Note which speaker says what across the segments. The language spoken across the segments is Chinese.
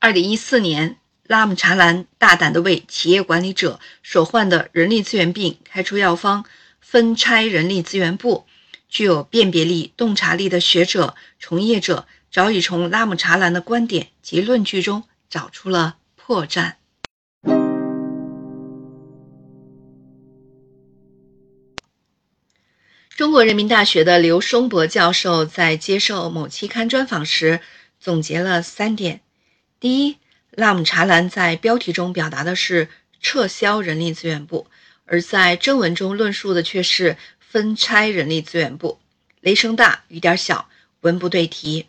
Speaker 1: 二零一四年，拉姆查兰大胆地为企业管理者所患的人力资源病开出药方，分拆人力资源部。具有辨别力、洞察力的学者、从业者早已从拉姆查兰的观点及论据中找出了破绽。中国人民大学的刘松博教授在接受某期刊专访时总结了三点。第一，拉姆查兰在标题中表达的是撤销人力资源部，而在正文中论述的却是分拆人力资源部，雷声大雨点小，文不对题。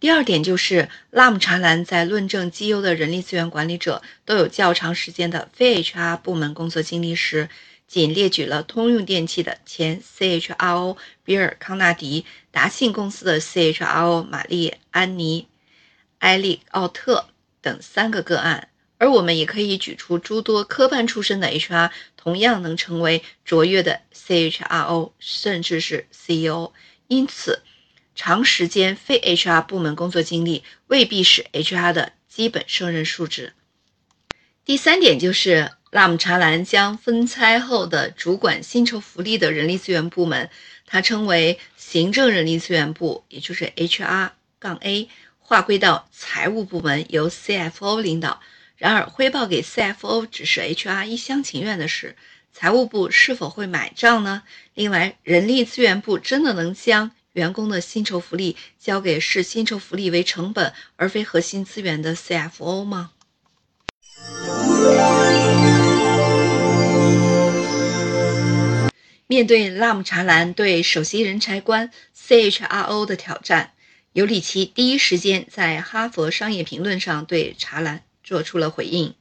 Speaker 1: 第二点就是拉姆查兰在论证绩优的人力资源管理者都有较长时间的非 HR 部门工作经历时，仅列举了通用电气的前 CHRO 比尔·康纳迪、达信公司的 CHRO 玛丽安妮。埃利奥特等三个个案，而我们也可以举出诸多科班出身的 HR 同样能成为卓越的 CHRO，甚至是 CEO。因此，长时间非 HR 部门工作经历未必是 HR 的基本胜任素质。第三点就是拉姆查兰将分拆后的主管薪酬福利的人力资源部门，他称为行政人力资源部，也就是 HR 杠 A。划归到财务部门，由 CFO 领导。然而，汇报给 CFO 只是 HR 一厢情愿的事，财务部是否会买账呢？另外，人力资源部真的能将员工的薪酬福利交给视薪酬福利为成本而非核心资源的 CFO 吗？面对拉姆查兰对首席人才官 CHRO 的挑战。尤里奇第一时间在《哈佛商业评论》上对查兰做出了回应。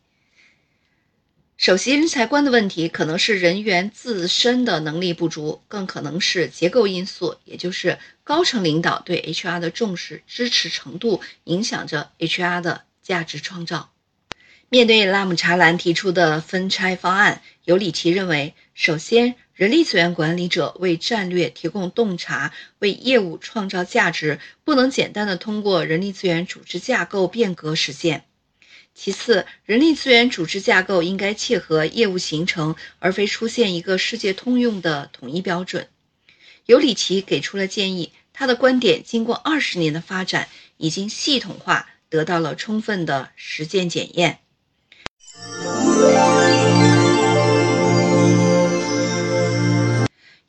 Speaker 1: 首席人才官的问题可能是人员自身的能力不足，更可能是结构因素，也就是高层领导对 HR 的重视、支持程度影响着 HR 的价值创造。面对拉姆查兰提出的分拆方案，尤里奇认为，首先。人力资源管理者为战略提供洞察，为业务创造价值，不能简单的通过人力资源组织架构变革实现。其次，人力资源组织架构应该切合业务形成，而非出现一个世界通用的统一标准。尤里奇给出了建议，他的观点经过二十年的发展，已经系统化，得到了充分的实践检验。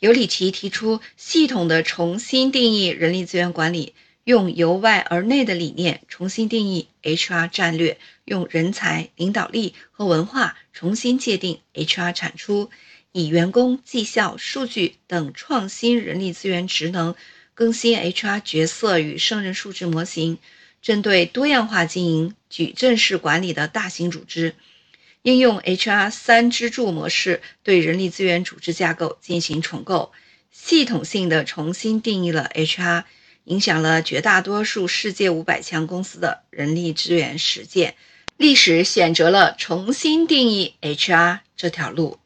Speaker 1: 尤里奇提出系统的重新定义人力资源管理，用由外而内的理念重新定义 HR 战略，用人才、领导力和文化重新界定 HR 产出，以员工绩效、数据等创新人力资源职能，更新 HR 角色与胜任素质模型，针对多样化经营、矩阵式管理的大型组织。应用 HR 三支柱模式对人力资源组织架构进行重构，系统性的重新定义了 HR，影响了绝大多数世界五百强公司的人力资源实践。历史选择了重新定义 HR 这条路。